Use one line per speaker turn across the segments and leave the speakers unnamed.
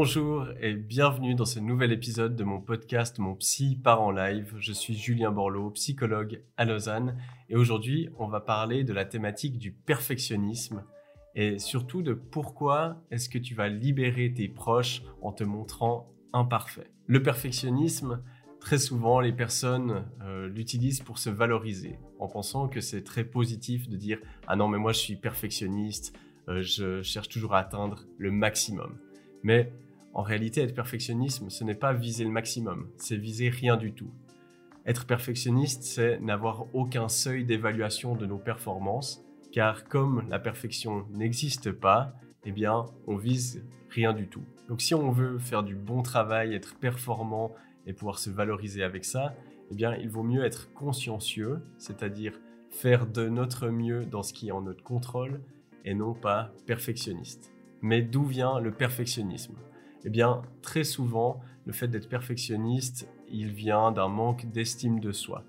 Bonjour et bienvenue dans ce nouvel épisode de mon podcast Mon Psy part en live. Je suis Julien Borloo, psychologue à Lausanne et aujourd'hui on va parler de la thématique du perfectionnisme et surtout de pourquoi est-ce que tu vas libérer tes proches en te montrant imparfait. Le perfectionnisme, très souvent les personnes euh, l'utilisent pour se valoriser en pensant que c'est très positif de dire ah non mais moi je suis perfectionniste, euh, je cherche toujours à atteindre le maximum. Mais en réalité, être perfectionniste, ce n'est pas viser le maximum, c'est viser rien du tout. Être perfectionniste, c'est n'avoir aucun seuil d'évaluation de nos performances, car comme la perfection n'existe pas, eh bien, on vise rien du tout. Donc si on veut faire du bon travail, être performant et pouvoir se valoriser avec ça, eh bien, il vaut mieux être consciencieux, c'est-à-dire faire de notre mieux dans ce qui est en notre contrôle et non pas perfectionniste. Mais d'où vient le perfectionnisme? Eh bien, très souvent, le fait d'être perfectionniste, il vient d'un manque d'estime de soi.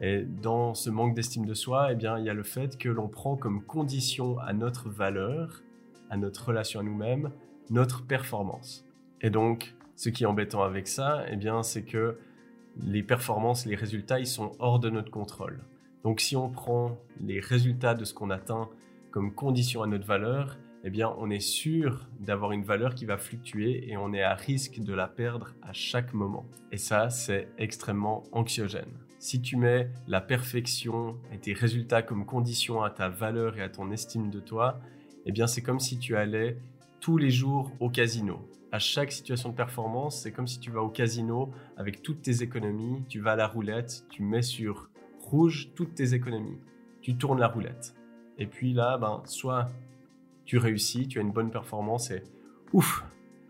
Et dans ce manque d'estime de soi, eh bien, il y a le fait que l'on prend comme condition à notre valeur, à notre relation à nous-mêmes, notre performance. Et donc, ce qui est embêtant avec ça, eh bien, c'est que les performances, les résultats, ils sont hors de notre contrôle. Donc, si on prend les résultats de ce qu'on atteint comme condition à notre valeur, eh bien, on est sûr d'avoir une valeur qui va fluctuer et on est à risque de la perdre à chaque moment. Et ça, c'est extrêmement anxiogène. Si tu mets la perfection et tes résultats comme condition à ta valeur et à ton estime de toi, eh bien, c'est comme si tu allais tous les jours au casino. À chaque situation de performance, c'est comme si tu vas au casino avec toutes tes économies, tu vas à la roulette, tu mets sur rouge toutes tes économies, tu tournes la roulette. Et puis là, ben, soit tu réussis, tu as une bonne performance et ouf,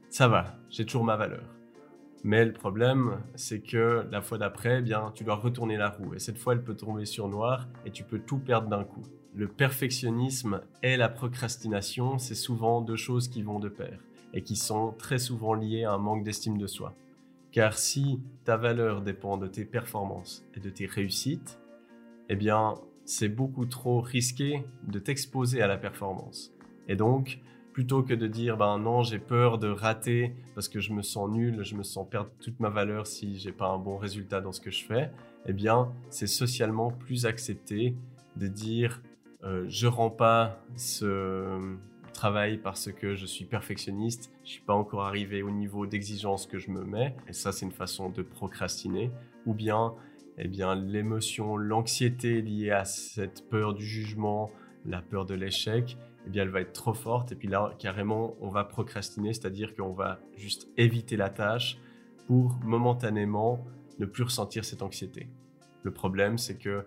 ça va, j'ai toujours ma valeur. Mais le problème, c'est que la fois d'après, eh bien, tu dois retourner la roue. Et cette fois, elle peut tomber sur noir et tu peux tout perdre d'un coup. Le perfectionnisme et la procrastination, c'est souvent deux choses qui vont de pair et qui sont très souvent liées à un manque d'estime de soi. Car si ta valeur dépend de tes performances et de tes réussites, eh bien, c'est beaucoup trop risqué de t'exposer à la performance. Et donc, plutôt que de dire ben non, j'ai peur de rater parce que je me sens nul, je me sens perdre toute ma valeur si j'ai pas un bon résultat dans ce que je fais, eh bien, c'est socialement plus accepté de dire euh, je rends pas ce travail parce que je suis perfectionniste, je suis pas encore arrivé au niveau d'exigence que je me mets, et ça c'est une façon de procrastiner, ou bien eh bien l'émotion, l'anxiété liée à cette peur du jugement, la peur de l'échec, eh bien, elle va être trop forte. Et puis là, carrément, on va procrastiner, c'est-à-dire qu'on va juste éviter la tâche pour momentanément ne plus ressentir cette anxiété. Le problème, c'est que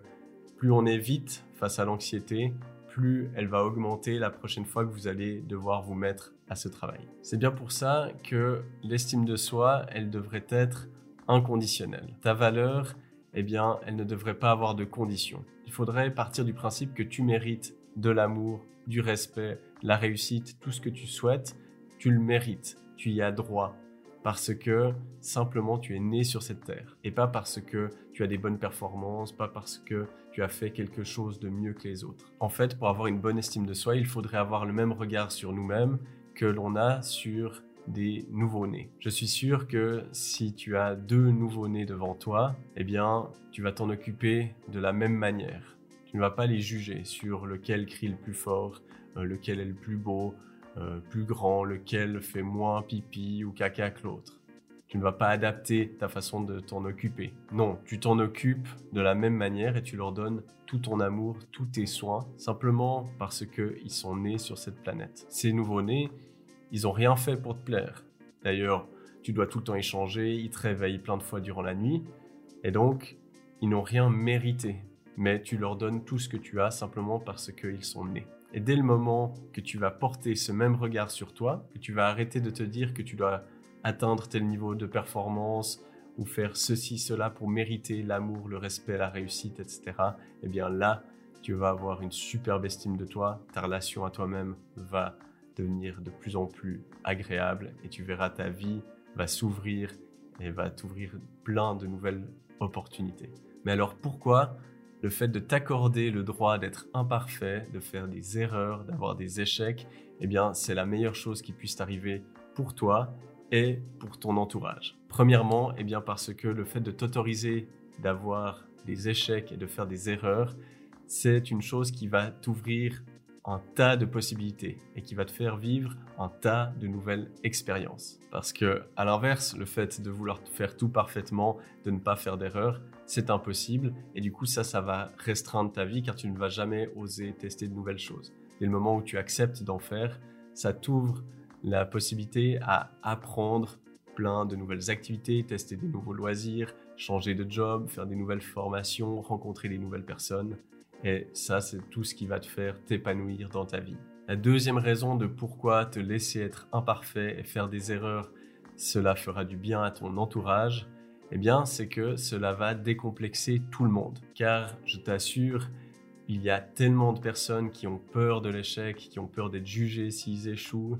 plus on évite face à l'anxiété, plus elle va augmenter la prochaine fois que vous allez devoir vous mettre à ce travail. C'est bien pour ça que l'estime de soi, elle devrait être inconditionnelle. Ta valeur, eh bien, elle ne devrait pas avoir de conditions. Il faudrait partir du principe que tu mérites de l'amour, du respect, la réussite, tout ce que tu souhaites, tu le mérites, tu y as droit, parce que simplement tu es né sur cette terre, et pas parce que tu as des bonnes performances, pas parce que tu as fait quelque chose de mieux que les autres. En fait, pour avoir une bonne estime de soi, il faudrait avoir le même regard sur nous-mêmes que l'on a sur des nouveaux-nés. Je suis sûr que si tu as deux nouveaux-nés devant toi, eh bien, tu vas t'en occuper de la même manière tu ne pas les juger sur lequel crie le plus fort, euh, lequel est le plus beau, euh, plus grand, lequel fait moins pipi ou caca que l'autre. Tu ne vas pas adapter ta façon de t'en occuper. Non, tu t'en occupes de la même manière et tu leur donnes tout ton amour, tous tes soins, simplement parce qu'ils sont nés sur cette planète. Ces nouveaux-nés, ils n'ont rien fait pour te plaire. D'ailleurs, tu dois tout le temps échanger, ils te réveillent plein de fois durant la nuit, et donc, ils n'ont rien mérité mais tu leur donnes tout ce que tu as simplement parce qu'ils sont nés. Et dès le moment que tu vas porter ce même regard sur toi, que tu vas arrêter de te dire que tu dois atteindre tel niveau de performance ou faire ceci, cela pour mériter l'amour, le respect, la réussite, etc., eh bien là, tu vas avoir une superbe estime de toi, ta relation à toi-même va devenir de plus en plus agréable et tu verras ta vie va s'ouvrir et va t'ouvrir plein de nouvelles opportunités. Mais alors pourquoi le fait de t'accorder le droit d'être imparfait, de faire des erreurs, d'avoir des échecs, eh bien, c'est la meilleure chose qui puisse t'arriver pour toi et pour ton entourage. Premièrement, eh bien parce que le fait de t'autoriser d'avoir des échecs et de faire des erreurs, c'est une chose qui va t'ouvrir un tas de possibilités et qui va te faire vivre un tas de nouvelles expériences. Parce que, à l'inverse, le fait de vouloir faire tout parfaitement, de ne pas faire d'erreurs, c'est impossible. Et du coup, ça, ça va restreindre ta vie car tu ne vas jamais oser tester de nouvelles choses. Et le moment où tu acceptes d'en faire, ça t'ouvre la possibilité à apprendre plein de nouvelles activités, tester des nouveaux loisirs, changer de job, faire des nouvelles formations, rencontrer des nouvelles personnes. Et ça, c'est tout ce qui va te faire t'épanouir dans ta vie. La deuxième raison de pourquoi te laisser être imparfait et faire des erreurs, cela fera du bien à ton entourage, eh bien, c'est que cela va décomplexer tout le monde. Car je t'assure, il y a tellement de personnes qui ont peur de l'échec, qui ont peur d'être jugées s'ils échouent,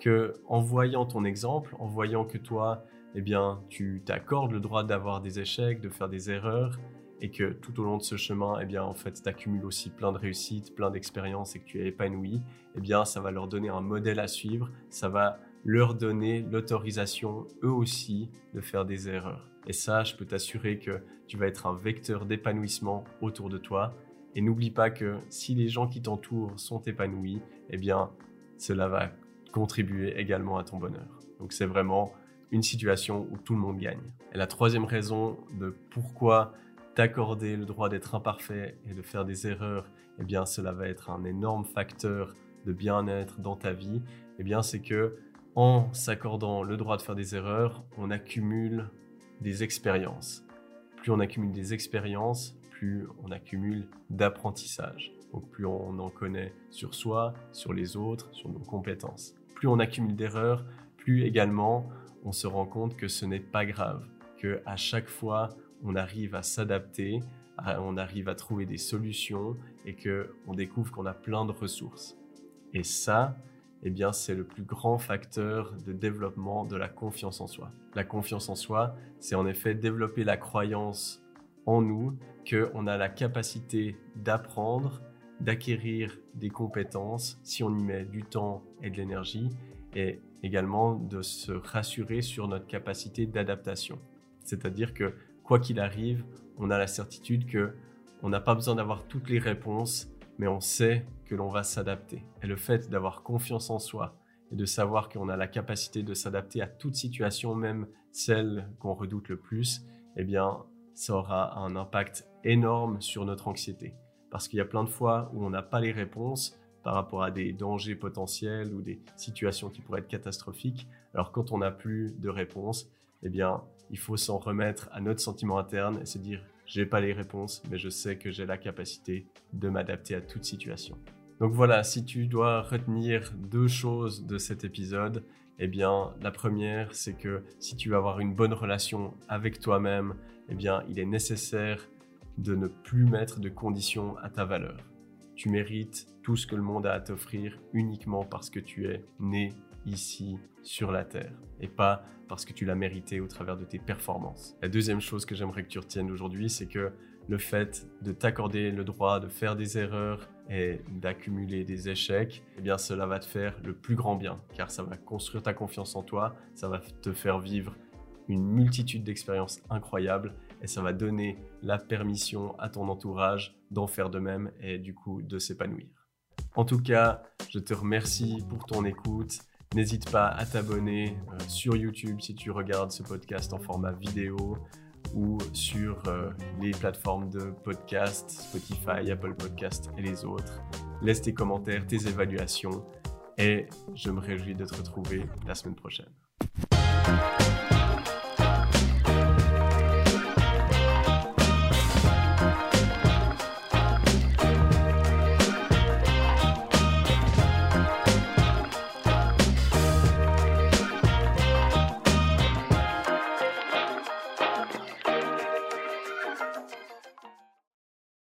que en voyant ton exemple, en voyant que toi, eh bien, tu t'accordes le droit d'avoir des échecs, de faire des erreurs, et que tout au long de ce chemin, eh bien, en fait, tu accumules aussi plein de réussites, plein d'expériences et que tu es épanoui, eh bien, ça va leur donner un modèle à suivre, ça va leur donner l'autorisation, eux aussi, de faire des erreurs. Et ça, je peux t'assurer que tu vas être un vecteur d'épanouissement autour de toi. Et n'oublie pas que si les gens qui t'entourent sont épanouis, eh bien, cela va contribuer également à ton bonheur. Donc c'est vraiment une situation où tout le monde gagne. Et la troisième raison de pourquoi t'accorder le droit d'être imparfait et de faire des erreurs, eh bien cela va être un énorme facteur de bien-être dans ta vie, eh bien c'est que en s'accordant le droit de faire des erreurs, on accumule des expériences. Plus on accumule des expériences, plus on accumule d'apprentissage. Donc plus on en connaît sur soi, sur les autres, sur nos compétences plus on accumule d'erreurs, plus également on se rend compte que ce n'est pas grave, que à chaque fois on arrive à s'adapter, on arrive à trouver des solutions et que on découvre qu'on a plein de ressources. Et ça, eh bien, c'est le plus grand facteur de développement de la confiance en soi. La confiance en soi, c'est en effet développer la croyance en nous qu'on a la capacité d'apprendre, d'acquérir des compétences si on y met du temps et de l'énergie et également de se rassurer sur notre capacité d'adaptation. C'est-à-dire que quoi qu'il arrive, on a la certitude que on n'a pas besoin d'avoir toutes les réponses, mais on sait que l'on va s'adapter. Et le fait d'avoir confiance en soi et de savoir qu'on a la capacité de s'adapter à toute situation, même celle qu'on redoute le plus, eh bien, ça aura un impact énorme sur notre anxiété parce qu'il y a plein de fois où on n'a pas les réponses par rapport à des dangers potentiels ou des situations qui pourraient être catastrophiques. Alors quand on n'a plus de réponses, eh bien, il faut s'en remettre à notre sentiment interne et se dire j'ai pas les réponses, mais je sais que j'ai la capacité de m'adapter à toute situation. Donc voilà, si tu dois retenir deux choses de cet épisode, eh bien, la première, c'est que si tu veux avoir une bonne relation avec toi-même, eh bien, il est nécessaire de ne plus mettre de conditions à ta valeur. Tu mérites tout ce que le monde a à t'offrir uniquement parce que tu es né ici sur la Terre et pas parce que tu l'as mérité au travers de tes performances. La deuxième chose que j'aimerais que tu retiennes aujourd'hui, c'est que le fait de t'accorder le droit de faire des erreurs et d'accumuler des échecs, eh bien cela va te faire le plus grand bien car ça va construire ta confiance en toi, ça va te faire vivre une multitude d'expériences incroyables et ça va donner la permission à ton entourage d'en faire de même et du coup de s'épanouir. En tout cas, je te remercie pour ton écoute. N'hésite pas à t'abonner euh, sur YouTube si tu regardes ce podcast en format vidéo ou sur euh, les plateformes de podcast, Spotify, Apple Podcast et les autres. Laisse tes commentaires, tes évaluations et je me réjouis de te retrouver la semaine prochaine.